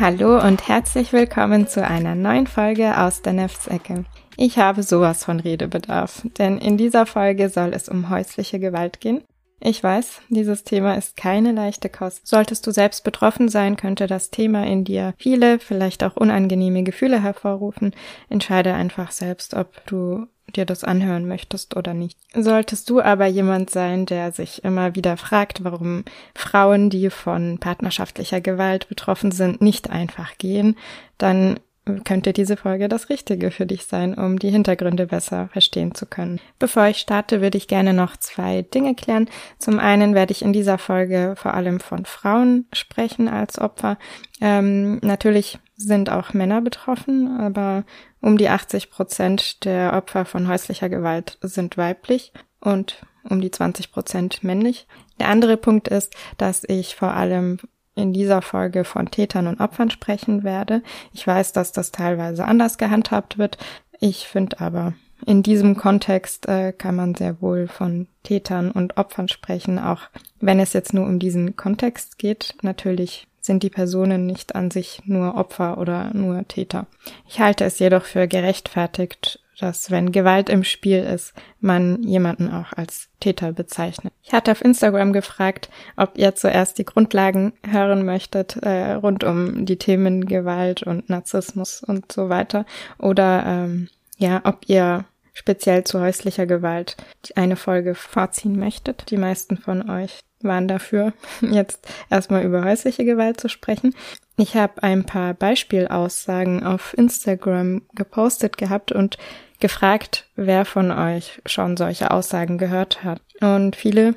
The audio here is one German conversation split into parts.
Hallo und herzlich willkommen zu einer neuen Folge aus der Neftsecke. Ich habe sowas von Redebedarf, denn in dieser Folge soll es um häusliche Gewalt gehen. Ich weiß, dieses Thema ist keine leichte Kost. Solltest du selbst betroffen sein, könnte das Thema in dir viele, vielleicht auch unangenehme Gefühle hervorrufen. Entscheide einfach selbst, ob du dir das anhören möchtest oder nicht. Solltest du aber jemand sein, der sich immer wieder fragt, warum Frauen, die von partnerschaftlicher Gewalt betroffen sind, nicht einfach gehen, dann könnte diese Folge das Richtige für dich sein, um die Hintergründe besser verstehen zu können. Bevor ich starte, würde ich gerne noch zwei Dinge klären. Zum einen werde ich in dieser Folge vor allem von Frauen sprechen als Opfer. Ähm, natürlich sind auch Männer betroffen, aber um die 80 Prozent der Opfer von häuslicher Gewalt sind weiblich und um die 20 Prozent männlich. Der andere Punkt ist, dass ich vor allem in dieser Folge von Tätern und Opfern sprechen werde. Ich weiß, dass das teilweise anders gehandhabt wird. Ich finde aber, in diesem Kontext äh, kann man sehr wohl von Tätern und Opfern sprechen, auch wenn es jetzt nur um diesen Kontext geht. Natürlich sind die Personen nicht an sich nur Opfer oder nur Täter. Ich halte es jedoch für gerechtfertigt, dass wenn Gewalt im Spiel ist, man jemanden auch als Täter bezeichnet. Ich hatte auf Instagram gefragt, ob ihr zuerst die Grundlagen hören möchtet äh, rund um die Themen Gewalt und Narzissmus und so weiter oder ähm, ja, ob ihr speziell zu häuslicher Gewalt eine Folge vorziehen möchtet. Die meisten von euch waren dafür, jetzt erstmal über häusliche Gewalt zu sprechen. Ich habe ein paar Beispielaussagen auf Instagram gepostet gehabt und gefragt, wer von euch schon solche Aussagen gehört hat. Und viele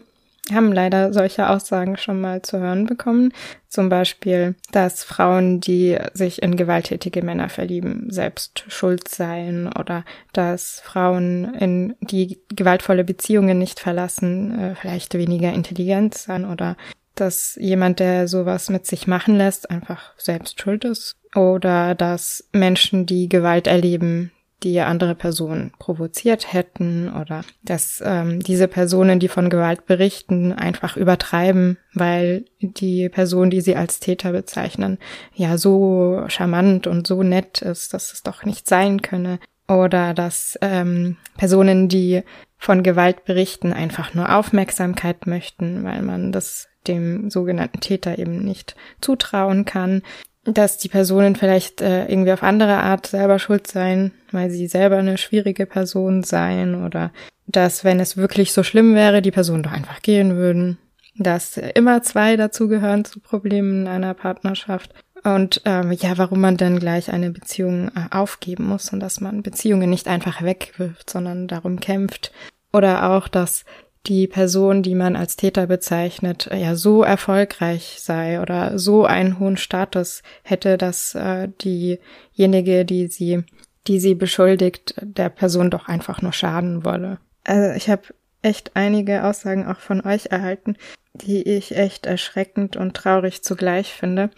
haben leider solche Aussagen schon mal zu hören bekommen. Zum Beispiel, dass Frauen, die sich in gewalttätige Männer verlieben, selbst schuld seien oder dass Frauen, in die gewaltvolle Beziehungen nicht verlassen, äh, vielleicht weniger intelligent sein oder dass jemand, der sowas mit sich machen lässt, einfach selbst schuld ist. Oder dass Menschen, die Gewalt erleben, die andere Personen provoziert hätten oder dass ähm, diese Personen, die von Gewalt berichten, einfach übertreiben, weil die Person, die sie als Täter bezeichnen, ja so charmant und so nett ist, dass es doch nicht sein könne. Oder dass ähm, Personen, die von Gewalt berichten, einfach nur Aufmerksamkeit möchten, weil man das dem sogenannten Täter eben nicht zutrauen kann dass die Personen vielleicht äh, irgendwie auf andere Art selber schuld seien, weil sie selber eine schwierige Person seien oder dass, wenn es wirklich so schlimm wäre, die Personen doch einfach gehen würden. Dass immer zwei dazugehören zu Problemen in einer Partnerschaft. Und ähm, ja, warum man dann gleich eine Beziehung äh, aufgeben muss und dass man Beziehungen nicht einfach wegwirft, sondern darum kämpft. Oder auch, dass die Person, die man als Täter bezeichnet, ja so erfolgreich sei oder so einen hohen Status hätte, dass äh, diejenige, die sie, die sie beschuldigt, der Person doch einfach nur schaden wolle. Also ich habe echt einige Aussagen auch von euch erhalten, die ich echt erschreckend und traurig zugleich finde.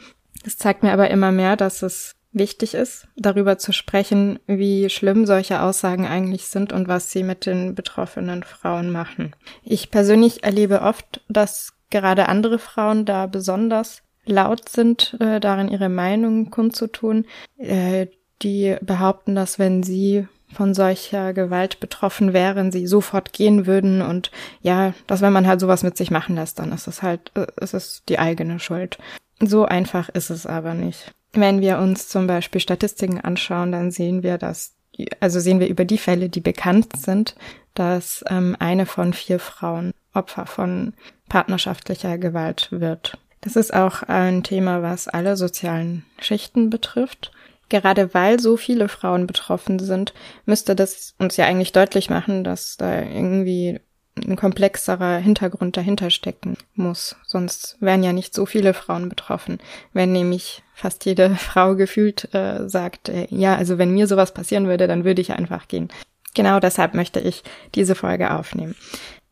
Es zeigt mir aber immer mehr, dass es wichtig ist, darüber zu sprechen, wie schlimm solche Aussagen eigentlich sind und was sie mit den betroffenen Frauen machen. Ich persönlich erlebe oft, dass gerade andere Frauen da besonders laut sind, äh, darin ihre Meinung kundzutun, äh, die behaupten, dass wenn sie von solcher Gewalt betroffen wären, sie sofort gehen würden und ja, dass wenn man halt sowas mit sich machen lässt, dann ist es halt, äh, ist es die eigene Schuld. So einfach ist es aber nicht. Wenn wir uns zum Beispiel Statistiken anschauen, dann sehen wir, dass, also sehen wir über die Fälle, die bekannt sind, dass ähm, eine von vier Frauen Opfer von partnerschaftlicher Gewalt wird. Das ist auch ein Thema, was alle sozialen Schichten betrifft. Gerade weil so viele Frauen betroffen sind, müsste das uns ja eigentlich deutlich machen, dass da irgendwie ein komplexerer Hintergrund dahinter stecken muss. Sonst wären ja nicht so viele Frauen betroffen. Wenn nämlich fast jede Frau gefühlt äh, sagt, äh, ja, also wenn mir sowas passieren würde, dann würde ich einfach gehen. Genau deshalb möchte ich diese Folge aufnehmen.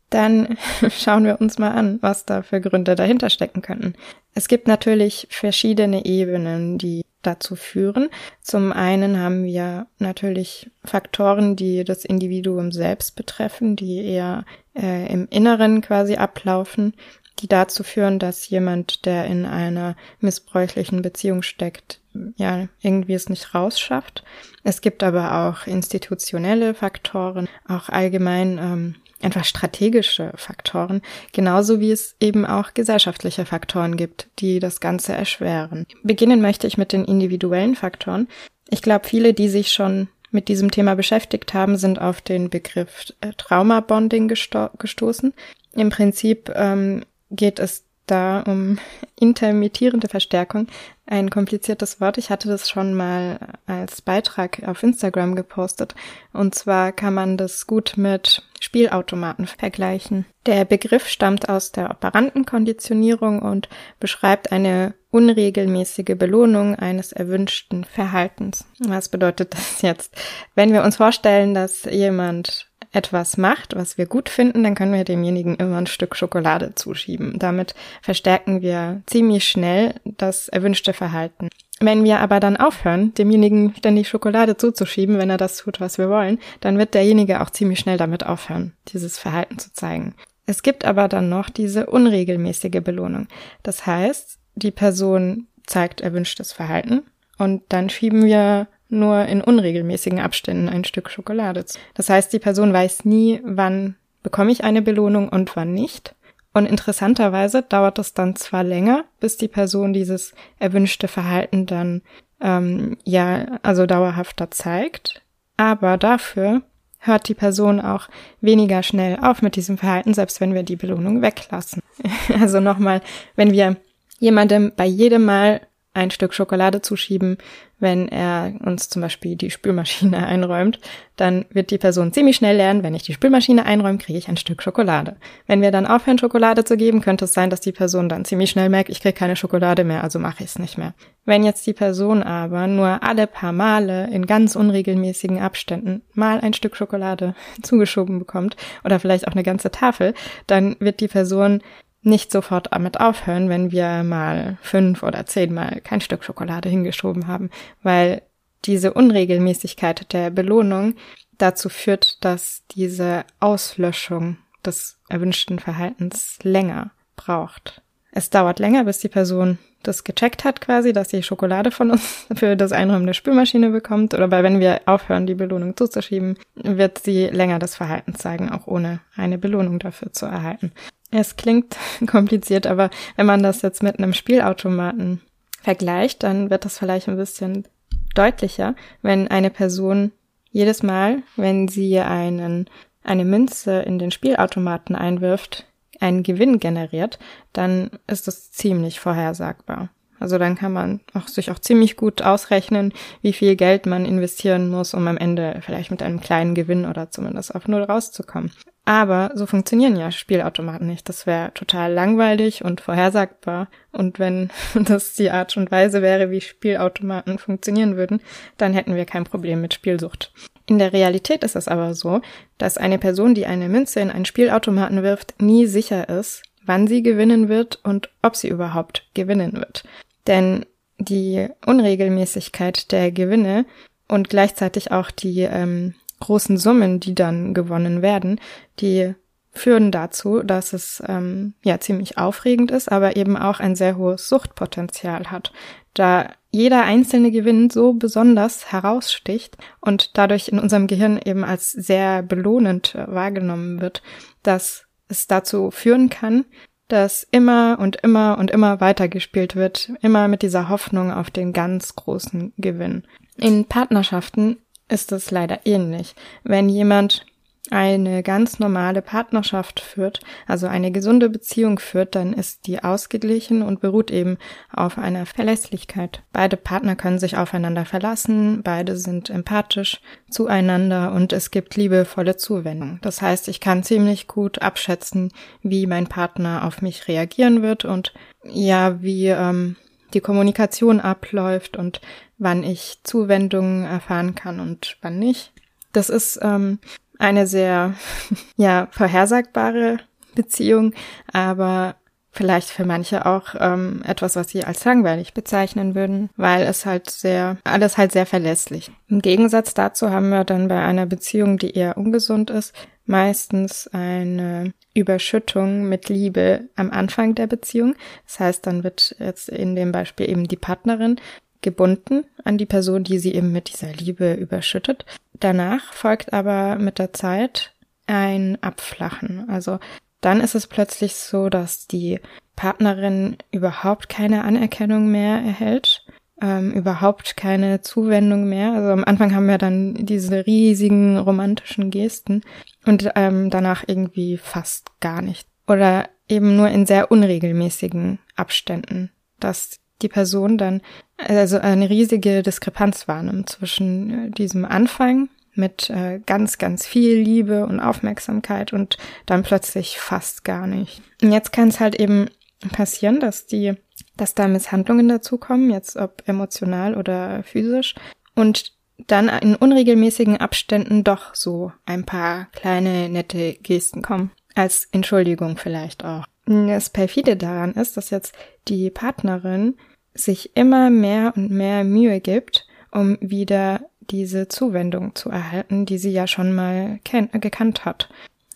Dann schauen wir uns mal an, was da für Gründe dahinter stecken könnten. Es gibt natürlich verschiedene Ebenen, die dazu führen. Zum einen haben wir natürlich Faktoren, die das Individuum selbst betreffen, die eher äh, im Inneren quasi ablaufen, die dazu führen, dass jemand, der in einer missbräuchlichen Beziehung steckt, ja irgendwie es nicht rausschafft. Es gibt aber auch institutionelle Faktoren, auch allgemein ähm, einfach strategische Faktoren, genauso wie es eben auch gesellschaftliche Faktoren gibt, die das Ganze erschweren. Beginnen möchte ich mit den individuellen Faktoren. Ich glaube, viele, die sich schon mit diesem Thema beschäftigt haben, sind auf den Begriff äh, Traumabonding gesto gestoßen. Im Prinzip ähm, geht es da um intermittierende Verstärkung. Ein kompliziertes Wort. Ich hatte das schon mal als Beitrag auf Instagram gepostet. Und zwar kann man das gut mit Spielautomaten vergleichen. Der Begriff stammt aus der Operantenkonditionierung und beschreibt eine unregelmäßige Belohnung eines erwünschten Verhaltens. Was bedeutet das jetzt? Wenn wir uns vorstellen, dass jemand etwas macht, was wir gut finden, dann können wir demjenigen immer ein Stück Schokolade zuschieben. Damit verstärken wir ziemlich schnell das erwünschte Verhalten. Wenn wir aber dann aufhören, demjenigen ständig Schokolade zuzuschieben, wenn er das tut, was wir wollen, dann wird derjenige auch ziemlich schnell damit aufhören, dieses Verhalten zu zeigen. Es gibt aber dann noch diese unregelmäßige Belohnung. Das heißt, die Person zeigt erwünschtes Verhalten und dann schieben wir nur in unregelmäßigen Abständen ein Stück Schokolade. Das heißt, die Person weiß nie, wann bekomme ich eine Belohnung und wann nicht. Und interessanterweise dauert es dann zwar länger, bis die Person dieses erwünschte Verhalten dann ähm, ja also dauerhafter zeigt, aber dafür hört die Person auch weniger schnell auf mit diesem Verhalten, selbst wenn wir die Belohnung weglassen. also nochmal, wenn wir jemandem bei jedem Mal ein Stück Schokolade zuschieben, wenn er uns zum Beispiel die Spülmaschine einräumt, dann wird die Person ziemlich schnell lernen, wenn ich die Spülmaschine einräume, kriege ich ein Stück Schokolade. Wenn wir dann aufhören, Schokolade zu geben, könnte es sein, dass die Person dann ziemlich schnell merkt, ich kriege keine Schokolade mehr, also mache ich es nicht mehr. Wenn jetzt die Person aber nur alle paar Male in ganz unregelmäßigen Abständen mal ein Stück Schokolade zugeschoben bekommt oder vielleicht auch eine ganze Tafel, dann wird die Person nicht sofort damit aufhören, wenn wir mal fünf oder zehnmal kein Stück Schokolade hingeschoben haben, weil diese Unregelmäßigkeit der Belohnung dazu führt, dass diese Auslöschung des erwünschten Verhaltens länger braucht. Es dauert länger, bis die Person das gecheckt hat quasi, dass sie Schokolade von uns für das Einräumen der Spülmaschine bekommt oder weil wenn wir aufhören, die Belohnung zuzuschieben, wird sie länger das Verhalten zeigen, auch ohne eine Belohnung dafür zu erhalten. Es klingt kompliziert, aber wenn man das jetzt mit einem Spielautomaten vergleicht, dann wird das vielleicht ein bisschen deutlicher, wenn eine Person jedes Mal, wenn sie einen, eine Münze in den Spielautomaten einwirft, einen Gewinn generiert, dann ist das ziemlich vorhersagbar. Also dann kann man auch sich auch ziemlich gut ausrechnen, wie viel Geld man investieren muss, um am Ende vielleicht mit einem kleinen Gewinn oder zumindest auf Null rauszukommen. Aber so funktionieren ja Spielautomaten nicht. Das wäre total langweilig und vorhersagbar. Und wenn das die Art und Weise wäre, wie Spielautomaten funktionieren würden, dann hätten wir kein Problem mit Spielsucht. In der Realität ist es aber so, dass eine Person, die eine Münze in einen Spielautomaten wirft, nie sicher ist, wann sie gewinnen wird und ob sie überhaupt gewinnen wird. Denn die Unregelmäßigkeit der Gewinne und gleichzeitig auch die ähm, großen Summen, die dann gewonnen werden, die führen dazu, dass es ähm, ja ziemlich aufregend ist, aber eben auch ein sehr hohes Suchtpotenzial hat, da jeder einzelne Gewinn so besonders heraussticht und dadurch in unserem Gehirn eben als sehr belohnend äh, wahrgenommen wird, dass es dazu führen kann, dass immer und immer und immer weitergespielt wird, immer mit dieser Hoffnung auf den ganz großen Gewinn. In Partnerschaften ist es leider ähnlich. Wenn jemand eine ganz normale Partnerschaft führt, also eine gesunde Beziehung führt, dann ist die ausgeglichen und beruht eben auf einer Verlässlichkeit. Beide Partner können sich aufeinander verlassen, beide sind empathisch zueinander und es gibt liebevolle Zuwendung. Das heißt, ich kann ziemlich gut abschätzen, wie mein Partner auf mich reagieren wird und ja, wie ähm, die Kommunikation abläuft und wann ich Zuwendungen erfahren kann und wann nicht. Das ist ähm, eine sehr, ja, vorhersagbare Beziehung, aber vielleicht für manche auch ähm, etwas, was sie als langweilig bezeichnen würden, weil es halt sehr, alles halt sehr verlässlich. Im Gegensatz dazu haben wir dann bei einer Beziehung, die eher ungesund ist, meistens eine Überschüttung mit Liebe am Anfang der Beziehung. Das heißt, dann wird jetzt in dem Beispiel eben die Partnerin gebunden an die Person, die sie eben mit dieser Liebe überschüttet. Danach folgt aber mit der Zeit ein Abflachen. Also dann ist es plötzlich so, dass die Partnerin überhaupt keine Anerkennung mehr erhält, ähm, überhaupt keine Zuwendung mehr. Also am Anfang haben wir dann diese riesigen romantischen Gesten und ähm, danach irgendwie fast gar nicht. Oder eben nur in sehr unregelmäßigen Abständen, dass die Person dann also eine riesige Diskrepanz wahrnimmt zwischen äh, diesem Anfang mit äh, ganz, ganz viel Liebe und Aufmerksamkeit und dann plötzlich fast gar nicht. Und jetzt kann es halt eben passieren, dass die, dass da Misshandlungen dazukommen, jetzt ob emotional oder physisch und dann in unregelmäßigen Abständen doch so ein paar kleine nette Gesten kommen. Als Entschuldigung vielleicht auch. Das perfide daran ist, dass jetzt die Partnerin sich immer mehr und mehr Mühe gibt, um wieder diese Zuwendung zu erhalten, die sie ja schon mal gekannt hat.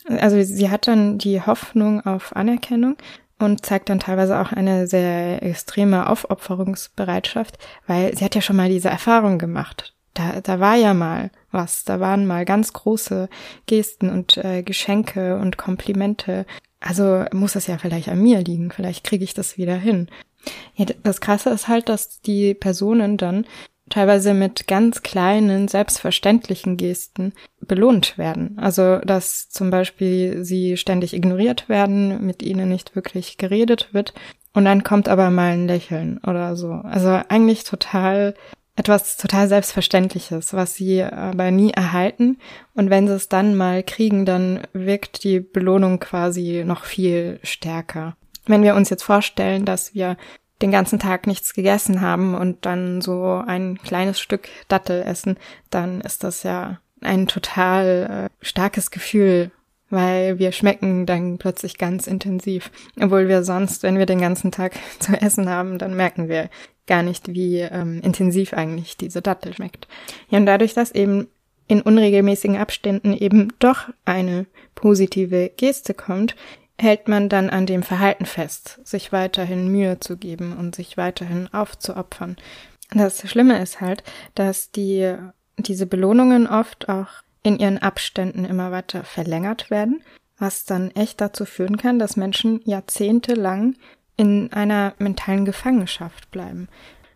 Also sie hat dann die Hoffnung auf Anerkennung und zeigt dann teilweise auch eine sehr extreme Aufopferungsbereitschaft, weil sie hat ja schon mal diese Erfahrung gemacht. Da, da war ja mal was, da waren mal ganz große Gesten und äh, Geschenke und Komplimente. Also muss es ja vielleicht an mir liegen, vielleicht kriege ich das wieder hin. Ja, das Krasse ist halt, dass die Personen dann teilweise mit ganz kleinen, selbstverständlichen Gesten belohnt werden. Also, dass zum Beispiel sie ständig ignoriert werden, mit ihnen nicht wirklich geredet wird und dann kommt aber mal ein Lächeln oder so. Also eigentlich total etwas total Selbstverständliches, was sie aber nie erhalten. Und wenn sie es dann mal kriegen, dann wirkt die Belohnung quasi noch viel stärker. Wenn wir uns jetzt vorstellen, dass wir den ganzen Tag nichts gegessen haben und dann so ein kleines Stück Dattel essen, dann ist das ja ein total äh, starkes Gefühl, weil wir schmecken dann plötzlich ganz intensiv. Obwohl wir sonst, wenn wir den ganzen Tag zu essen haben, dann merken wir gar nicht, wie ähm, intensiv eigentlich diese Dattel schmeckt. Ja, und dadurch, dass eben in unregelmäßigen Abständen eben doch eine positive Geste kommt, hält man dann an dem Verhalten fest, sich weiterhin Mühe zu geben und sich weiterhin aufzuopfern. Das Schlimme ist halt, dass die, diese Belohnungen oft auch in ihren Abständen immer weiter verlängert werden, was dann echt dazu führen kann, dass Menschen jahrzehntelang in einer mentalen Gefangenschaft bleiben.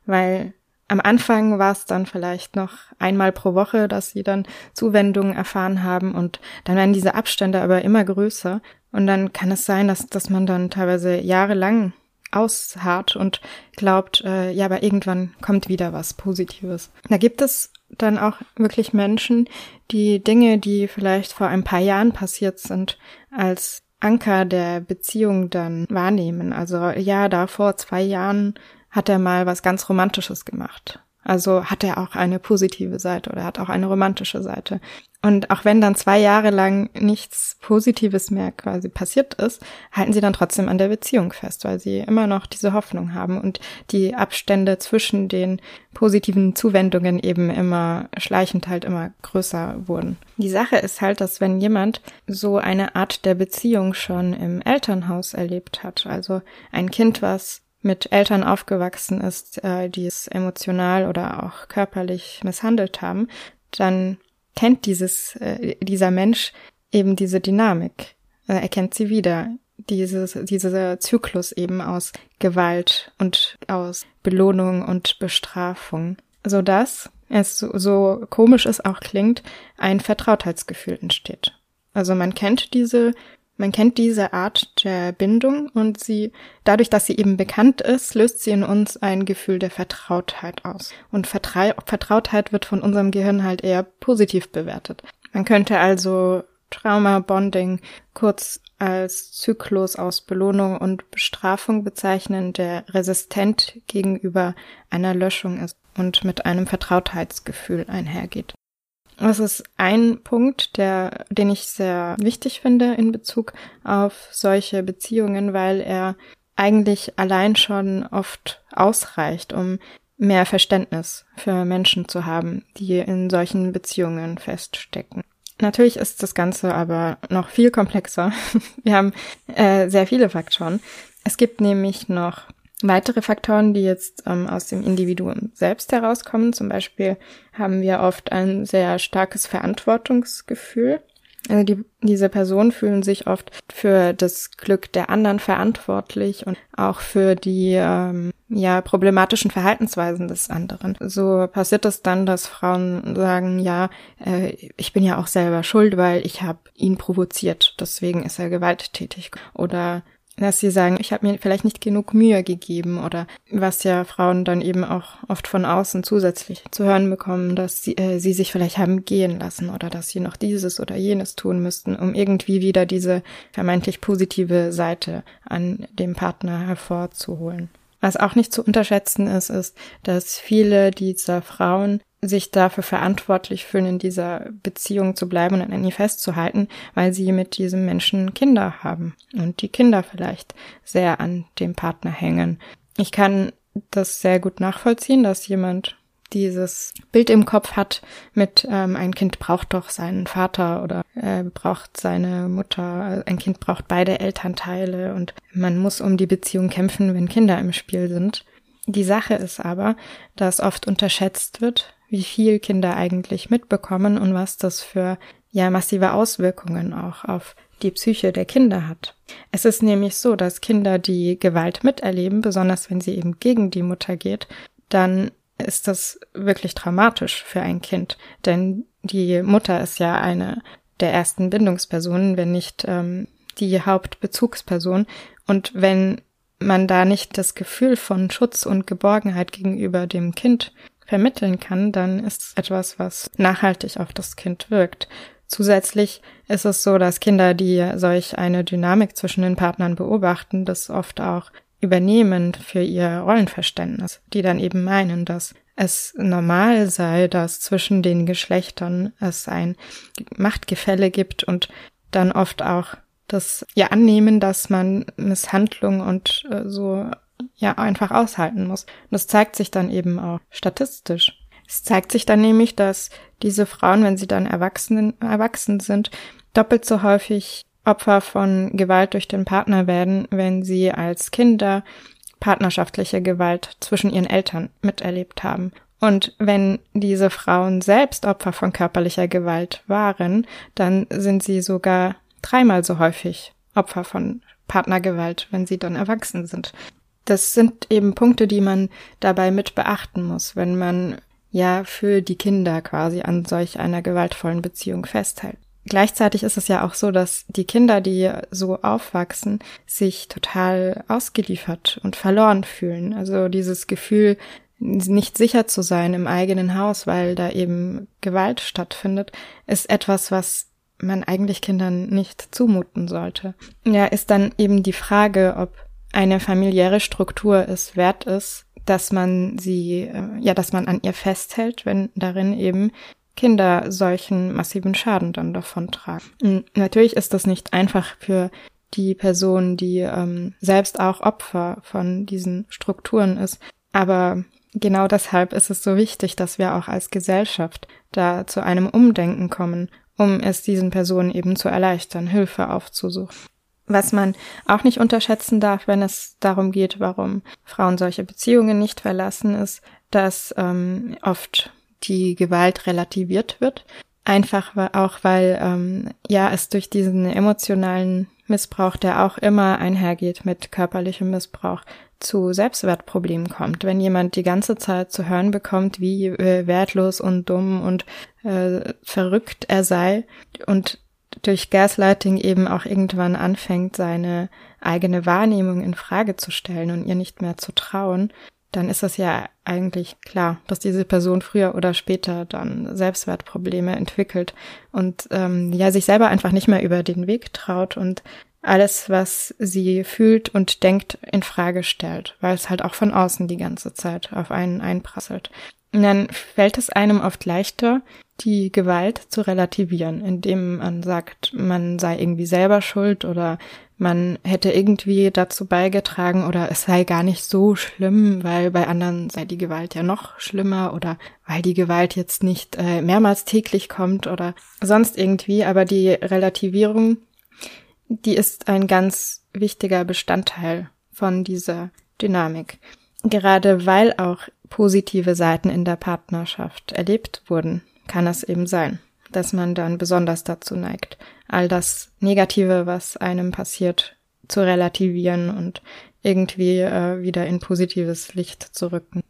Weil am Anfang war es dann vielleicht noch einmal pro Woche, dass sie dann Zuwendungen erfahren haben und dann werden diese Abstände aber immer größer und dann kann es sein, dass, dass man dann teilweise jahrelang ausharrt und glaubt, äh, ja, aber irgendwann kommt wieder was Positives. Da gibt es dann auch wirklich Menschen, die Dinge, die vielleicht vor ein paar Jahren passiert sind, als Anker der Beziehung dann wahrnehmen. Also ja, da vor zwei Jahren hat er mal was ganz Romantisches gemacht. Also hat er auch eine positive Seite oder hat auch eine romantische Seite. Und auch wenn dann zwei Jahre lang nichts Positives mehr quasi passiert ist, halten sie dann trotzdem an der Beziehung fest, weil sie immer noch diese Hoffnung haben und die Abstände zwischen den positiven Zuwendungen eben immer schleichend halt immer größer wurden. Die Sache ist halt, dass wenn jemand so eine Art der Beziehung schon im Elternhaus erlebt hat, also ein Kind, was mit Eltern aufgewachsen ist, äh, die es emotional oder auch körperlich misshandelt haben, dann kennt dieses, äh, dieser Mensch eben diese Dynamik. Er kennt sie wieder. Dieses, dieser Zyklus eben aus Gewalt und aus Belohnung und Bestrafung. So dass es so, so komisch es auch klingt, ein Vertrautheitsgefühl entsteht. Also man kennt diese man kennt diese Art der Bindung und sie, dadurch, dass sie eben bekannt ist, löst sie in uns ein Gefühl der Vertrautheit aus. Und Vertrau Vertrautheit wird von unserem Gehirn halt eher positiv bewertet. Man könnte also Trauma Bonding kurz als Zyklus aus Belohnung und Bestrafung bezeichnen, der resistent gegenüber einer Löschung ist und mit einem Vertrautheitsgefühl einhergeht. Das ist ein Punkt, der, den ich sehr wichtig finde in Bezug auf solche Beziehungen, weil er eigentlich allein schon oft ausreicht, um mehr Verständnis für Menschen zu haben, die in solchen Beziehungen feststecken. Natürlich ist das Ganze aber noch viel komplexer. Wir haben äh, sehr viele Faktoren. Es gibt nämlich noch Weitere Faktoren, die jetzt ähm, aus dem Individuum selbst herauskommen, zum Beispiel haben wir oft ein sehr starkes Verantwortungsgefühl. Also die, diese Personen fühlen sich oft für das Glück der anderen verantwortlich und auch für die ähm, ja problematischen Verhaltensweisen des anderen. So passiert es dann, dass Frauen sagen, ja, äh, ich bin ja auch selber schuld, weil ich habe ihn provoziert, deswegen ist er gewalttätig. Oder dass sie sagen, ich habe mir vielleicht nicht genug Mühe gegeben oder was ja Frauen dann eben auch oft von außen zusätzlich zu hören bekommen, dass sie, äh, sie sich vielleicht haben gehen lassen oder dass sie noch dieses oder jenes tun müssten, um irgendwie wieder diese vermeintlich positive Seite an dem Partner hervorzuholen. Was auch nicht zu unterschätzen ist, ist, dass viele dieser Frauen sich dafür verantwortlich fühlen, in dieser Beziehung zu bleiben und an ihr festzuhalten, weil sie mit diesem Menschen Kinder haben und die Kinder vielleicht sehr an dem Partner hängen. Ich kann das sehr gut nachvollziehen, dass jemand dieses Bild im Kopf hat mit ähm, ein Kind braucht doch seinen Vater oder äh, braucht seine Mutter, ein Kind braucht beide Elternteile und man muss um die Beziehung kämpfen, wenn Kinder im Spiel sind. Die Sache ist aber, dass oft unterschätzt wird, wie viel Kinder eigentlich mitbekommen und was das für ja massive Auswirkungen auch auf die Psyche der Kinder hat. Es ist nämlich so, dass Kinder, die Gewalt miterleben, besonders wenn sie eben gegen die Mutter geht, dann ist das wirklich dramatisch für ein Kind. Denn die Mutter ist ja eine der ersten Bindungspersonen, wenn nicht ähm, die Hauptbezugsperson. Und wenn man da nicht das Gefühl von Schutz und Geborgenheit gegenüber dem Kind vermitteln kann, dann ist es etwas, was nachhaltig auf das Kind wirkt. Zusätzlich ist es so, dass Kinder, die solch eine Dynamik zwischen den Partnern beobachten, das oft auch übernehmen für ihr Rollenverständnis, die dann eben meinen, dass es normal sei, dass zwischen den Geschlechtern es ein Machtgefälle gibt und dann oft auch das ja annehmen, dass man Misshandlung und äh, so ja einfach aushalten muss. Und das zeigt sich dann eben auch statistisch. Es zeigt sich dann nämlich, dass diese Frauen, wenn sie dann erwachsen, erwachsen sind, doppelt so häufig Opfer von Gewalt durch den Partner werden, wenn sie als Kinder partnerschaftliche Gewalt zwischen ihren Eltern miterlebt haben. Und wenn diese Frauen selbst Opfer von körperlicher Gewalt waren, dann sind sie sogar dreimal so häufig Opfer von Partnergewalt, wenn sie dann erwachsen sind das sind eben Punkte, die man dabei mit beachten muss, wenn man ja für die Kinder quasi an solch einer gewaltvollen Beziehung festhält. Gleichzeitig ist es ja auch so, dass die Kinder, die so aufwachsen, sich total ausgeliefert und verloren fühlen. Also dieses Gefühl, nicht sicher zu sein im eigenen Haus, weil da eben Gewalt stattfindet, ist etwas, was man eigentlich Kindern nicht zumuten sollte. Ja, ist dann eben die Frage, ob eine familiäre Struktur es wert ist, dass man sie, äh, ja, dass man an ihr festhält, wenn darin eben Kinder solchen massiven Schaden dann davon tragen. Natürlich ist das nicht einfach für die Person, die ähm, selbst auch Opfer von diesen Strukturen ist. Aber genau deshalb ist es so wichtig, dass wir auch als Gesellschaft da zu einem Umdenken kommen, um es diesen Personen eben zu erleichtern, Hilfe aufzusuchen. Was man auch nicht unterschätzen darf, wenn es darum geht, warum Frauen solche Beziehungen nicht verlassen, ist, dass ähm, oft die Gewalt relativiert wird. Einfach auch, weil ähm, ja es durch diesen emotionalen Missbrauch, der auch immer einhergeht mit körperlichem Missbrauch, zu Selbstwertproblemen kommt. Wenn jemand die ganze Zeit zu hören bekommt, wie äh, wertlos und dumm und äh, verrückt er sei und durch Gaslighting eben auch irgendwann anfängt, seine eigene Wahrnehmung in Frage zu stellen und ihr nicht mehr zu trauen, dann ist es ja eigentlich klar, dass diese Person früher oder später dann Selbstwertprobleme entwickelt und ähm, ja sich selber einfach nicht mehr über den Weg traut und alles, was sie fühlt und denkt, in Frage stellt, weil es halt auch von außen die ganze Zeit auf einen einprasselt. Und dann fällt es einem oft leichter, die Gewalt zu relativieren, indem man sagt, man sei irgendwie selber schuld oder man hätte irgendwie dazu beigetragen oder es sei gar nicht so schlimm, weil bei anderen sei die Gewalt ja noch schlimmer oder weil die Gewalt jetzt nicht äh, mehrmals täglich kommt oder sonst irgendwie. Aber die Relativierung, die ist ein ganz wichtiger Bestandteil von dieser Dynamik. Gerade weil auch positive Seiten in der Partnerschaft erlebt wurden, kann es eben sein, dass man dann besonders dazu neigt, all das Negative, was einem passiert, zu relativieren und irgendwie äh, wieder in positives Licht zu rücken.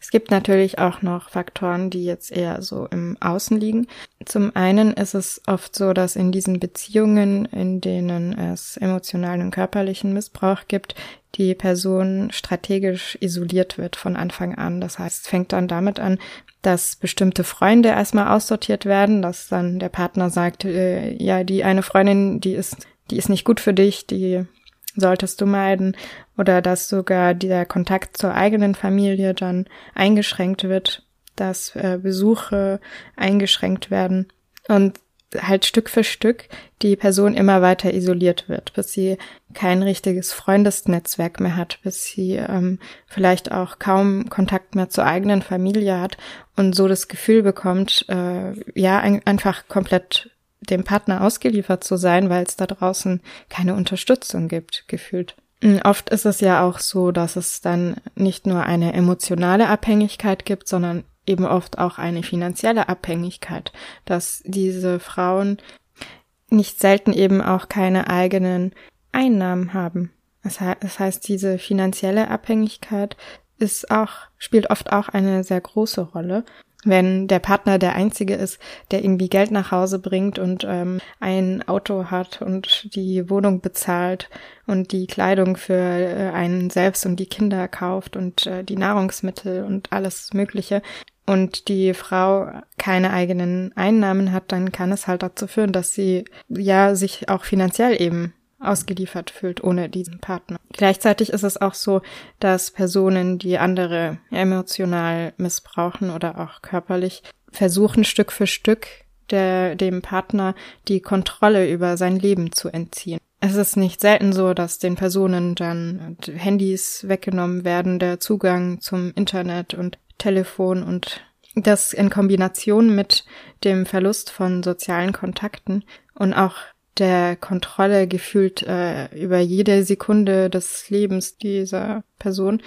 Es gibt natürlich auch noch Faktoren, die jetzt eher so im Außen liegen. Zum einen ist es oft so, dass in diesen Beziehungen, in denen es emotionalen und körperlichen Missbrauch gibt, die Person strategisch isoliert wird von Anfang an. Das heißt, es fängt dann damit an, dass bestimmte Freunde erstmal aussortiert werden, dass dann der Partner sagt, äh, ja, die eine Freundin, die ist, die ist nicht gut für dich, die solltest du meiden oder dass sogar der Kontakt zur eigenen Familie dann eingeschränkt wird, dass äh, Besuche eingeschränkt werden und halt Stück für Stück die Person immer weiter isoliert wird, bis sie kein richtiges Freundesnetzwerk mehr hat, bis sie ähm, vielleicht auch kaum Kontakt mehr zur eigenen Familie hat und so das Gefühl bekommt, äh, ja, ein, einfach komplett dem Partner ausgeliefert zu sein, weil es da draußen keine Unterstützung gibt, gefühlt. Mm, oft ist es ja auch so, dass es dann nicht nur eine emotionale Abhängigkeit gibt, sondern eben oft auch eine finanzielle Abhängigkeit, dass diese Frauen nicht selten eben auch keine eigenen Einnahmen haben. Das heißt, diese finanzielle Abhängigkeit ist auch, spielt oft auch eine sehr große Rolle wenn der Partner der Einzige ist, der irgendwie Geld nach Hause bringt und ähm, ein Auto hat und die Wohnung bezahlt und die Kleidung für äh, einen selbst und die Kinder kauft und äh, die Nahrungsmittel und alles Mögliche und die Frau keine eigenen Einnahmen hat, dann kann es halt dazu führen, dass sie ja sich auch finanziell eben ausgeliefert fühlt ohne diesen Partner. Gleichzeitig ist es auch so, dass Personen, die andere emotional missbrauchen oder auch körperlich, versuchen Stück für Stück der, dem Partner die Kontrolle über sein Leben zu entziehen. Es ist nicht selten so, dass den Personen dann Handys weggenommen werden, der Zugang zum Internet und Telefon und das in Kombination mit dem Verlust von sozialen Kontakten und auch der Kontrolle gefühlt äh, über jede Sekunde des Lebens dieser Person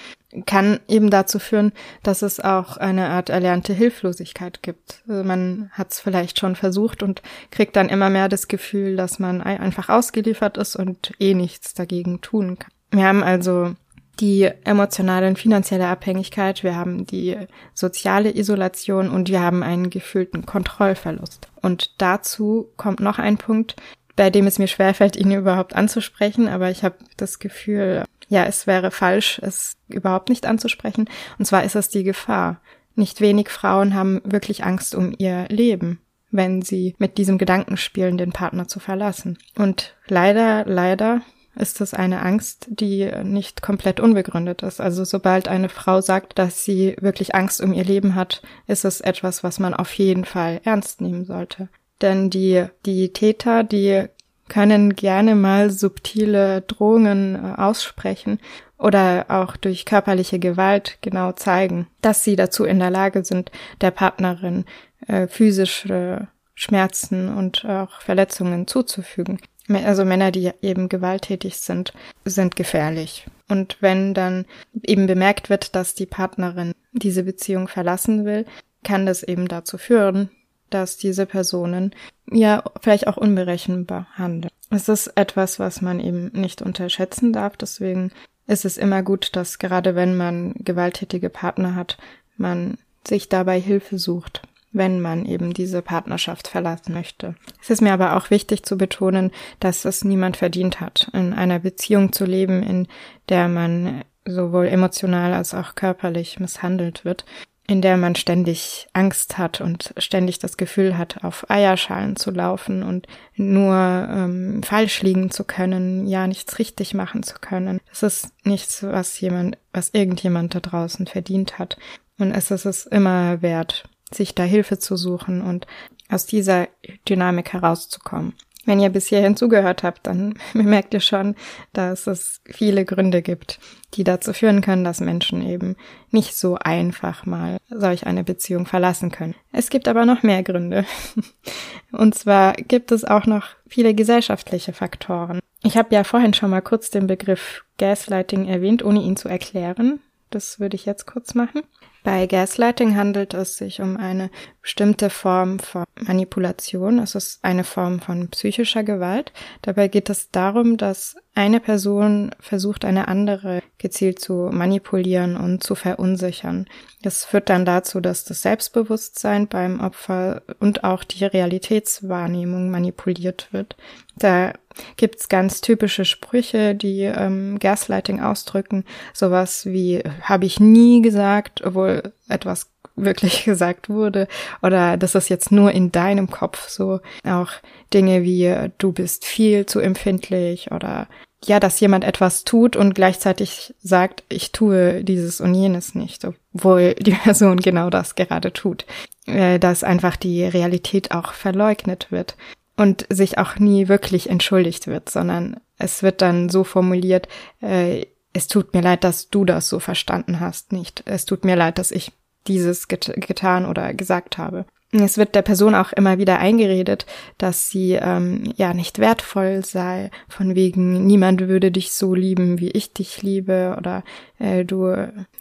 kann eben dazu führen, dass es auch eine Art erlernte Hilflosigkeit gibt. Also man hat es vielleicht schon versucht und kriegt dann immer mehr das Gefühl, dass man einfach ausgeliefert ist und eh nichts dagegen tun kann. Wir haben also die emotionale und finanzielle Abhängigkeit, wir haben die soziale Isolation und wir haben einen gefühlten Kontrollverlust. Und dazu kommt noch ein Punkt, bei dem es mir schwerfällt, ihn überhaupt anzusprechen, aber ich habe das Gefühl, ja, es wäre falsch, es überhaupt nicht anzusprechen. Und zwar ist es die Gefahr. Nicht wenig Frauen haben wirklich Angst um ihr Leben, wenn sie mit diesem Gedanken spielen, den Partner zu verlassen. Und leider, leider ist es eine Angst, die nicht komplett unbegründet ist. Also sobald eine Frau sagt, dass sie wirklich Angst um ihr Leben hat, ist es etwas, was man auf jeden Fall ernst nehmen sollte. Denn die, die Täter, die können gerne mal subtile Drohungen äh, aussprechen oder auch durch körperliche Gewalt genau zeigen, dass sie dazu in der Lage sind, der Partnerin äh, physische Schmerzen und auch Verletzungen zuzufügen. Also Männer, die eben gewalttätig sind, sind gefährlich. Und wenn dann eben bemerkt wird, dass die Partnerin diese Beziehung verlassen will, kann das eben dazu führen, dass diese Personen ja vielleicht auch unberechenbar handeln. Es ist etwas, was man eben nicht unterschätzen darf. Deswegen ist es immer gut, dass gerade wenn man gewalttätige Partner hat, man sich dabei Hilfe sucht, wenn man eben diese Partnerschaft verlassen möchte. Es ist mir aber auch wichtig zu betonen, dass es niemand verdient hat, in einer Beziehung zu leben, in der man sowohl emotional als auch körperlich misshandelt wird in der man ständig Angst hat und ständig das Gefühl hat, auf Eierschalen zu laufen und nur ähm, falsch liegen zu können, ja nichts richtig machen zu können. Das ist nichts, was jemand, was irgendjemand da draußen verdient hat. Und es ist es immer wert, sich da Hilfe zu suchen und aus dieser Dynamik herauszukommen. Wenn ihr bis hierhin zugehört habt, dann merkt ihr schon, dass es viele Gründe gibt, die dazu führen können, dass Menschen eben nicht so einfach mal solch eine Beziehung verlassen können. Es gibt aber noch mehr Gründe. Und zwar gibt es auch noch viele gesellschaftliche Faktoren. Ich habe ja vorhin schon mal kurz den Begriff Gaslighting erwähnt, ohne ihn zu erklären. Das würde ich jetzt kurz machen. Bei Gaslighting handelt es sich um eine bestimmte Form von Manipulation. Es ist eine Form von psychischer Gewalt. Dabei geht es darum, dass eine Person versucht, eine andere gezielt zu manipulieren und zu verunsichern. Das führt dann dazu, dass das Selbstbewusstsein beim Opfer und auch die Realitätswahrnehmung manipuliert wird. Da gibt's ganz typische Sprüche, die ähm, Gaslighting ausdrücken. Sowas wie, habe ich nie gesagt, obwohl etwas wirklich gesagt wurde oder das ist jetzt nur in deinem Kopf so auch Dinge wie du bist viel zu empfindlich oder ja, dass jemand etwas tut und gleichzeitig sagt, ich tue dieses und jenes nicht, obwohl die Person genau das gerade tut. Äh, dass einfach die Realität auch verleugnet wird und sich auch nie wirklich entschuldigt wird, sondern es wird dann so formuliert, äh, es tut mir leid, dass du das so verstanden hast, nicht. Es tut mir leid, dass ich dieses get getan oder gesagt habe. Es wird der Person auch immer wieder eingeredet, dass sie ähm, ja nicht wertvoll sei, von wegen niemand würde dich so lieben, wie ich dich liebe, oder äh, du,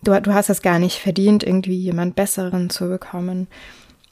du, du hast es gar nicht verdient, irgendwie jemand Besseren zu bekommen.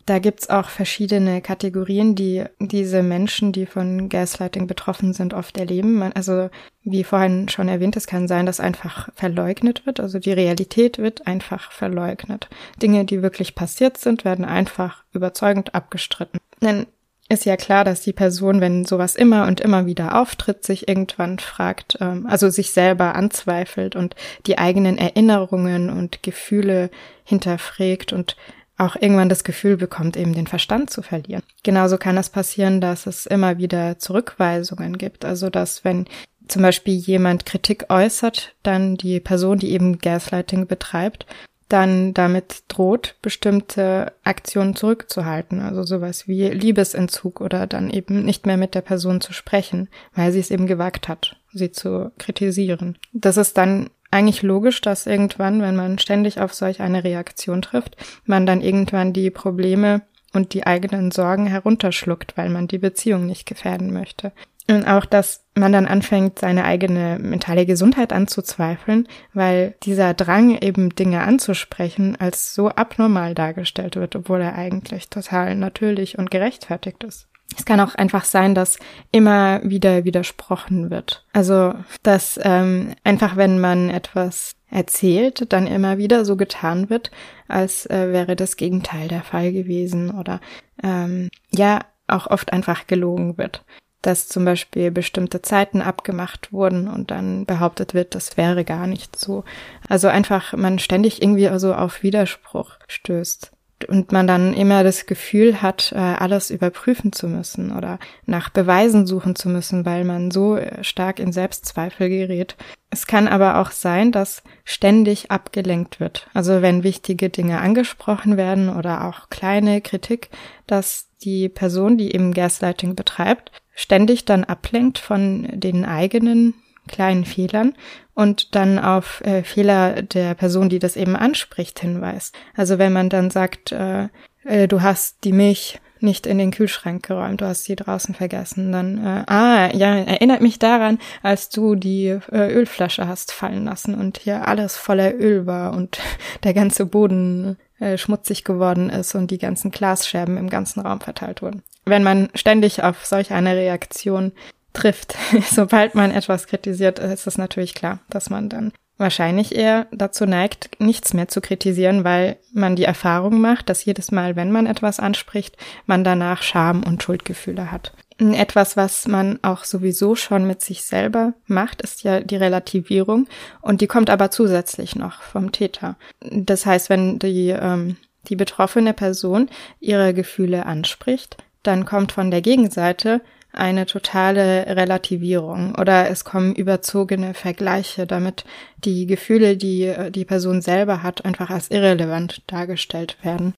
Da gibt's auch verschiedene Kategorien, die diese Menschen, die von Gaslighting betroffen sind, oft erleben. Also wie vorhin schon erwähnt, es kann sein, dass einfach verleugnet wird. Also die Realität wird einfach verleugnet. Dinge, die wirklich passiert sind, werden einfach überzeugend abgestritten. Denn ist ja klar, dass die Person, wenn sowas immer und immer wieder auftritt, sich irgendwann fragt, ähm, also sich selber anzweifelt und die eigenen Erinnerungen und Gefühle hinterfragt und auch irgendwann das Gefühl bekommt, eben den Verstand zu verlieren. Genauso kann es passieren, dass es immer wieder Zurückweisungen gibt. Also dass wenn zum Beispiel jemand Kritik äußert, dann die Person, die eben Gaslighting betreibt, dann damit droht, bestimmte Aktionen zurückzuhalten. Also sowas wie Liebesentzug oder dann eben nicht mehr mit der Person zu sprechen, weil sie es eben gewagt hat, sie zu kritisieren. Das ist dann eigentlich logisch, dass irgendwann, wenn man ständig auf solch eine Reaktion trifft, man dann irgendwann die Probleme und die eigenen Sorgen herunterschluckt, weil man die Beziehung nicht gefährden möchte. Und auch, dass man dann anfängt, seine eigene mentale Gesundheit anzuzweifeln, weil dieser Drang, eben Dinge anzusprechen, als so abnormal dargestellt wird, obwohl er eigentlich total natürlich und gerechtfertigt ist. Es kann auch einfach sein, dass immer wieder widersprochen wird. Also, dass ähm, einfach, wenn man etwas erzählt, dann immer wieder so getan wird, als äh, wäre das Gegenteil der Fall gewesen oder ähm, ja, auch oft einfach gelogen wird. Dass zum Beispiel bestimmte Zeiten abgemacht wurden und dann behauptet wird, das wäre gar nicht so. Also einfach man ständig irgendwie so auf Widerspruch stößt und man dann immer das Gefühl hat, äh, alles überprüfen zu müssen oder nach Beweisen suchen zu müssen, weil man so äh, stark in Selbstzweifel gerät. Es kann aber auch sein, dass ständig abgelenkt wird. Also wenn wichtige Dinge angesprochen werden oder auch kleine Kritik, dass die Person, die eben Gaslighting betreibt, ständig dann ablenkt von den eigenen kleinen Fehlern und dann auf äh, Fehler der Person, die das eben anspricht, hinweist. Also wenn man dann sagt, äh, äh, du hast die Milch nicht in den Kühlschrank geräumt, du hast sie draußen vergessen, dann, äh, ah, ja, erinnert mich daran, als du die äh, Ölflasche hast fallen lassen und hier alles voller Öl war und der ganze Boden äh, schmutzig geworden ist und die ganzen Glasscherben im ganzen Raum verteilt wurden. Wenn man ständig auf solch eine Reaktion trifft. Sobald man etwas kritisiert, ist es natürlich klar, dass man dann wahrscheinlich eher dazu neigt, nichts mehr zu kritisieren, weil man die Erfahrung macht, dass jedes Mal, wenn man etwas anspricht, man danach Scham und Schuldgefühle hat. Etwas, was man auch sowieso schon mit sich selber macht, ist ja die Relativierung und die kommt aber zusätzlich noch vom Täter. Das heißt, wenn die, ähm, die betroffene Person ihre Gefühle anspricht, dann kommt von der Gegenseite eine totale Relativierung oder es kommen überzogene Vergleiche, damit die Gefühle, die äh, die Person selber hat, einfach als irrelevant dargestellt werden.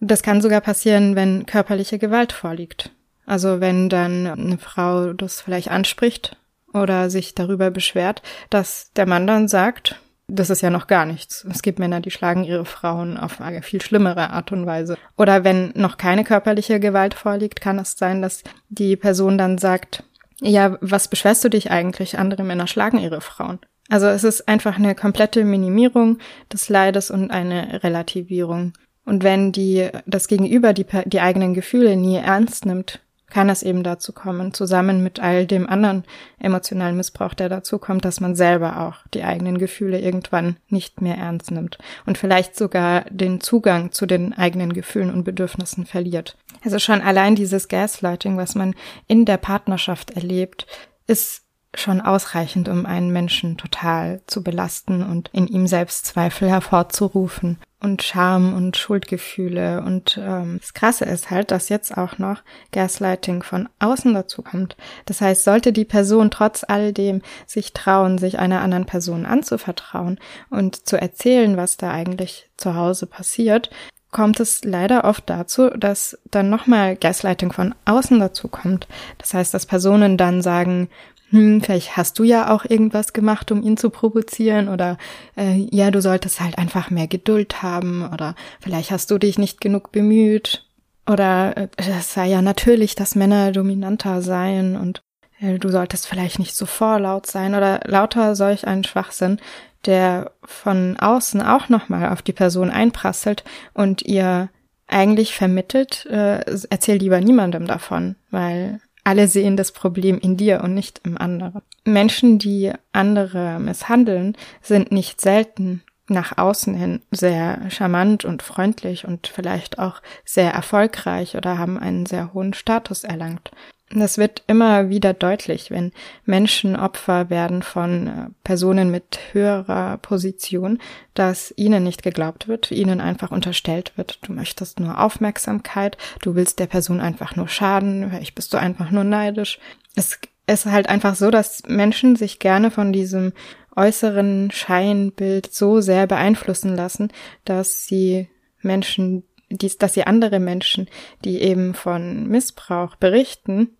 Das kann sogar passieren, wenn körperliche Gewalt vorliegt. Also wenn dann eine Frau das vielleicht anspricht oder sich darüber beschwert, dass der Mann dann sagt, das ist ja noch gar nichts. Es gibt Männer, die schlagen ihre Frauen auf eine viel schlimmere Art und Weise. Oder wenn noch keine körperliche Gewalt vorliegt, kann es sein, dass die Person dann sagt, ja, was beschwerst du dich eigentlich? Andere Männer schlagen ihre Frauen. Also es ist einfach eine komplette Minimierung des Leides und eine Relativierung. Und wenn die, das Gegenüber die, die eigenen Gefühle nie ernst nimmt, kann es eben dazu kommen, zusammen mit all dem anderen emotionalen Missbrauch, der dazu kommt, dass man selber auch die eigenen Gefühle irgendwann nicht mehr ernst nimmt und vielleicht sogar den Zugang zu den eigenen Gefühlen und Bedürfnissen verliert. Also schon allein dieses Gaslighting, was man in der Partnerschaft erlebt, ist schon ausreichend, um einen Menschen total zu belasten und in ihm selbst Zweifel hervorzurufen und Scham und Schuldgefühle. Und ähm, das Krasse ist halt, dass jetzt auch noch Gaslighting von außen dazu kommt. Das heißt, sollte die Person trotz all dem sich trauen, sich einer anderen Person anzuvertrauen und zu erzählen, was da eigentlich zu Hause passiert, kommt es leider oft dazu, dass dann nochmal Gaslighting von außen dazu kommt. Das heißt, dass Personen dann sagen, hm, vielleicht hast du ja auch irgendwas gemacht, um ihn zu provozieren oder äh, ja, du solltest halt einfach mehr Geduld haben oder vielleicht hast du dich nicht genug bemüht oder äh, es sei ja natürlich, dass Männer dominanter seien und äh, du solltest vielleicht nicht so vorlaut sein oder lauter solch einen Schwachsinn, der von außen auch nochmal auf die Person einprasselt und ihr eigentlich vermittelt, äh, erzähl lieber niemandem davon, weil alle sehen das Problem in dir und nicht im anderen. Menschen, die andere misshandeln, sind nicht selten nach außen hin sehr charmant und freundlich und vielleicht auch sehr erfolgreich oder haben einen sehr hohen Status erlangt. Das wird immer wieder deutlich, wenn Menschen Opfer werden von äh, Personen mit höherer Position, dass ihnen nicht geglaubt wird, ihnen einfach unterstellt wird, du möchtest nur Aufmerksamkeit, du willst der Person einfach nur schaden, vielleicht bist du einfach nur neidisch. Es ist halt einfach so, dass Menschen sich gerne von diesem äußeren Scheinbild so sehr beeinflussen lassen, dass sie Menschen, dies, dass sie andere Menschen, die eben von Missbrauch berichten,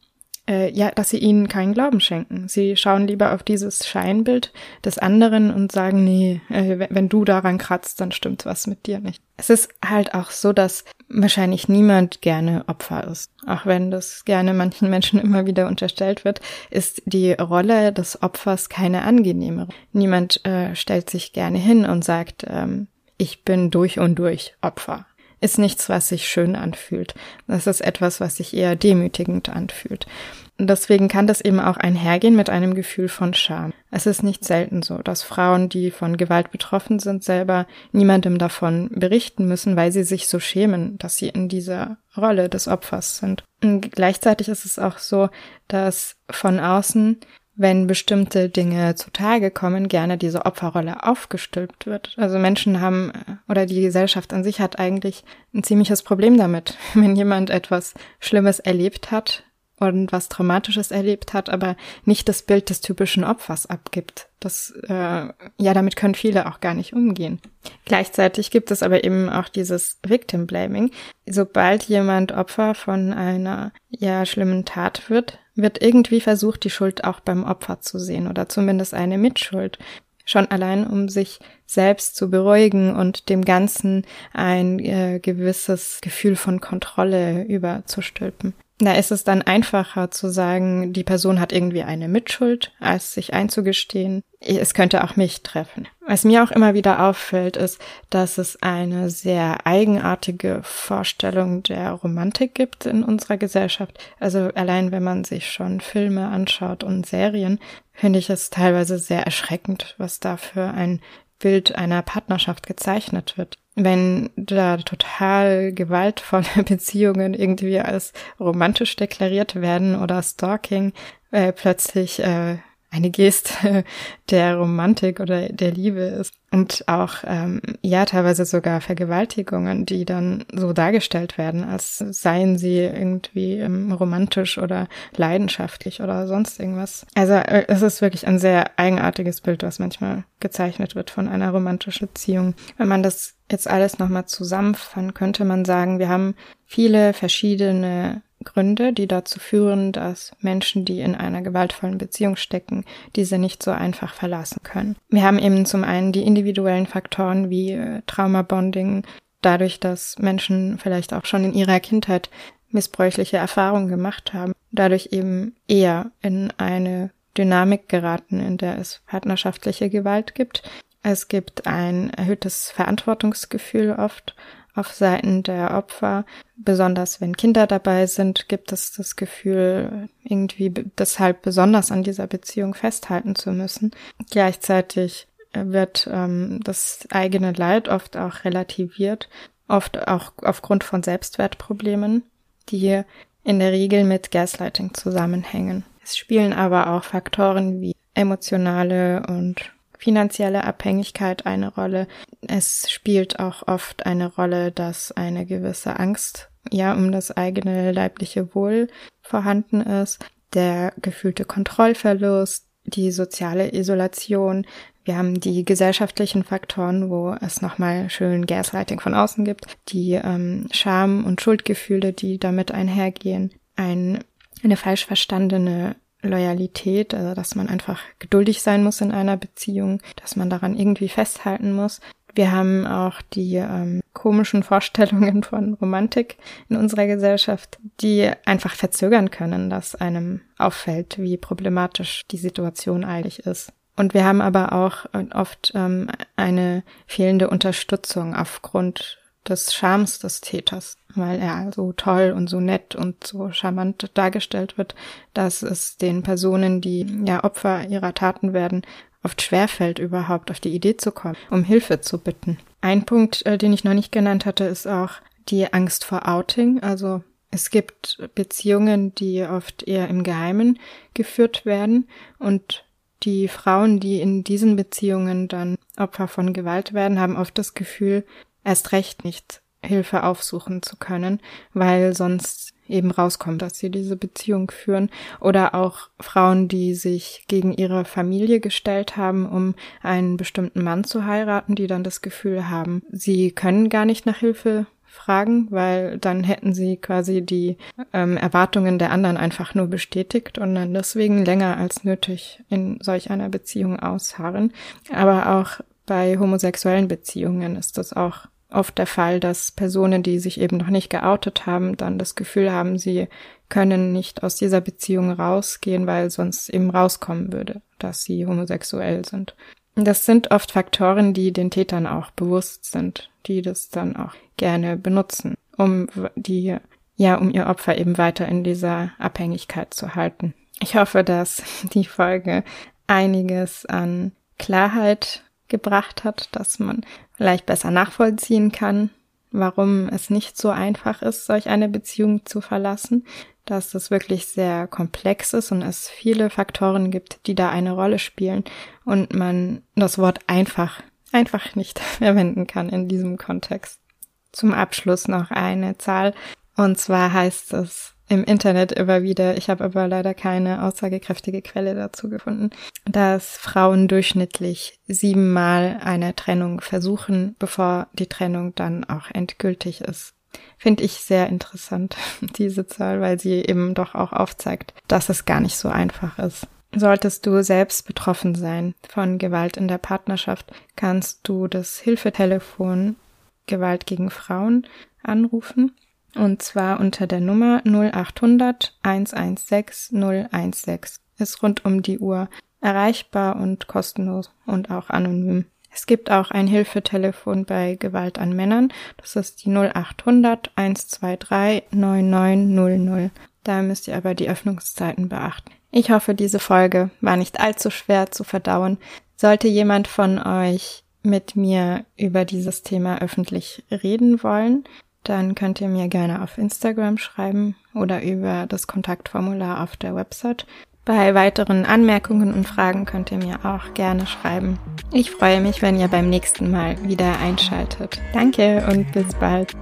äh, ja, dass sie ihnen keinen Glauben schenken. Sie schauen lieber auf dieses Scheinbild des anderen und sagen, nee, äh, wenn du daran kratzt, dann stimmt was mit dir nicht. Es ist halt auch so, dass wahrscheinlich niemand gerne Opfer ist. Auch wenn das gerne manchen Menschen immer wieder unterstellt wird, ist die Rolle des Opfers keine angenehmere. Niemand äh, stellt sich gerne hin und sagt, ähm, ich bin durch und durch Opfer ist nichts, was sich schön anfühlt. Das ist etwas, was sich eher demütigend anfühlt. Und deswegen kann das eben auch einhergehen mit einem Gefühl von Scham. Es ist nicht selten so, dass Frauen, die von Gewalt betroffen sind, selber niemandem davon berichten müssen, weil sie sich so schämen, dass sie in dieser Rolle des Opfers sind. Und gleichzeitig ist es auch so, dass von außen wenn bestimmte Dinge zutage kommen, gerne diese Opferrolle aufgestülpt wird. Also Menschen haben äh, oder die Gesellschaft an sich hat eigentlich ein ziemliches Problem damit, wenn jemand etwas Schlimmes erlebt hat und was Traumatisches erlebt hat, aber nicht das Bild des typischen Opfers abgibt. Das, äh, ja, damit können viele auch gar nicht umgehen. Gleichzeitig gibt es aber eben auch dieses Victim Blaming. Sobald jemand Opfer von einer, ja, schlimmen Tat wird, wird irgendwie versucht, die Schuld auch beim Opfer zu sehen oder zumindest eine Mitschuld. Schon allein, um sich selbst zu beruhigen und dem Ganzen ein äh, gewisses Gefühl von Kontrolle überzustülpen. Da ist es dann einfacher zu sagen, die Person hat irgendwie eine Mitschuld, als sich einzugestehen, es könnte auch mich treffen. Was mir auch immer wieder auffällt, ist, dass es eine sehr eigenartige Vorstellung der Romantik gibt in unserer Gesellschaft. Also allein wenn man sich schon Filme anschaut und Serien, finde ich es teilweise sehr erschreckend, was da für ein Bild einer Partnerschaft gezeichnet wird wenn da total gewaltvolle Beziehungen irgendwie als romantisch deklariert werden oder Stalking äh, plötzlich äh, eine Geste der Romantik oder der Liebe ist. Und auch, ähm, ja, teilweise sogar Vergewaltigungen, die dann so dargestellt werden, als seien sie irgendwie ähm, romantisch oder leidenschaftlich oder sonst irgendwas. Also äh, es ist wirklich ein sehr eigenartiges Bild, was manchmal gezeichnet wird von einer romantischen Beziehung. Wenn man das jetzt alles nochmal zusammenfassen, könnte man sagen, wir haben viele verschiedene Gründe, die dazu führen, dass Menschen, die in einer gewaltvollen Beziehung stecken, diese nicht so einfach verlassen können. Wir haben eben zum einen die individuellen Faktoren wie äh, Traumabonding, dadurch, dass Menschen vielleicht auch schon in ihrer Kindheit missbräuchliche Erfahrungen gemacht haben. dadurch eben eher in eine Dynamik geraten, in der es partnerschaftliche Gewalt gibt. Es gibt ein erhöhtes Verantwortungsgefühl oft auf Seiten der Opfer. Besonders wenn Kinder dabei sind, gibt es das Gefühl, irgendwie deshalb besonders an dieser Beziehung festhalten zu müssen. Gleichzeitig wird ähm, das eigene Leid oft auch relativiert, oft auch aufgrund von Selbstwertproblemen, die in der Regel mit Gaslighting zusammenhängen. Es spielen aber auch Faktoren wie emotionale und finanzielle Abhängigkeit eine Rolle. Es spielt auch oft eine Rolle, dass eine gewisse Angst ja um das eigene leibliche Wohl vorhanden ist, der gefühlte Kontrollverlust, die soziale Isolation. Wir haben die gesellschaftlichen Faktoren, wo es nochmal schön Gaslighting von außen gibt, die ähm, Scham- und Schuldgefühle, die damit einhergehen, ein, eine falsch verstandene Loyalität, also dass man einfach geduldig sein muss in einer Beziehung, dass man daran irgendwie festhalten muss. Wir haben auch die ähm, komischen Vorstellungen von Romantik in unserer Gesellschaft, die einfach verzögern können, dass einem auffällt, wie problematisch die Situation eigentlich ist. Und wir haben aber auch oft ähm, eine fehlende Unterstützung aufgrund des Schams des Täters, weil er so toll und so nett und so charmant dargestellt wird, dass es den Personen, die ja Opfer ihrer Taten werden, oft schwerfällt, überhaupt auf die Idee zu kommen, um Hilfe zu bitten. Ein Punkt, äh, den ich noch nicht genannt hatte, ist auch die Angst vor Outing. Also es gibt Beziehungen, die oft eher im Geheimen geführt werden und die Frauen, die in diesen Beziehungen dann Opfer von Gewalt werden, haben oft das Gefühl, erst recht nicht Hilfe aufsuchen zu können, weil sonst eben rauskommt, dass sie diese Beziehung führen. Oder auch Frauen, die sich gegen ihre Familie gestellt haben, um einen bestimmten Mann zu heiraten, die dann das Gefühl haben, sie können gar nicht nach Hilfe fragen, weil dann hätten sie quasi die ähm, Erwartungen der anderen einfach nur bestätigt und dann deswegen länger als nötig in solch einer Beziehung ausharren. Aber auch bei homosexuellen Beziehungen ist das auch oft der Fall, dass Personen, die sich eben noch nicht geoutet haben, dann das Gefühl haben, sie können nicht aus dieser Beziehung rausgehen, weil sonst eben rauskommen würde, dass sie homosexuell sind. Das sind oft Faktoren, die den Tätern auch bewusst sind, die das dann auch gerne benutzen, um die, ja, um ihr Opfer eben weiter in dieser Abhängigkeit zu halten. Ich hoffe, dass die Folge einiges an Klarheit gebracht hat, dass man vielleicht besser nachvollziehen kann, warum es nicht so einfach ist, solch eine Beziehung zu verlassen, dass es wirklich sehr komplex ist und es viele Faktoren gibt, die da eine Rolle spielen und man das Wort einfach einfach nicht verwenden kann in diesem Kontext. Zum Abschluss noch eine Zahl und zwar heißt es im Internet immer wieder, ich habe aber leider keine aussagekräftige Quelle dazu gefunden, dass Frauen durchschnittlich siebenmal eine Trennung versuchen, bevor die Trennung dann auch endgültig ist. Finde ich sehr interessant, diese Zahl, weil sie eben doch auch aufzeigt, dass es gar nicht so einfach ist. Solltest du selbst betroffen sein von Gewalt in der Partnerschaft, kannst du das Hilfetelefon Gewalt gegen Frauen anrufen und zwar unter der Nummer 0800 116 016. Ist rund um die Uhr erreichbar und kostenlos und auch anonym. Es gibt auch ein Hilfetelefon bei Gewalt an Männern. Das ist die 0800 123 9900. Da müsst ihr aber die Öffnungszeiten beachten. Ich hoffe, diese Folge war nicht allzu schwer zu verdauen. Sollte jemand von euch mit mir über dieses Thema öffentlich reden wollen, dann könnt ihr mir gerne auf Instagram schreiben oder über das Kontaktformular auf der Website. Bei weiteren Anmerkungen und Fragen könnt ihr mir auch gerne schreiben. Ich freue mich, wenn ihr beim nächsten Mal wieder einschaltet. Danke und bis bald.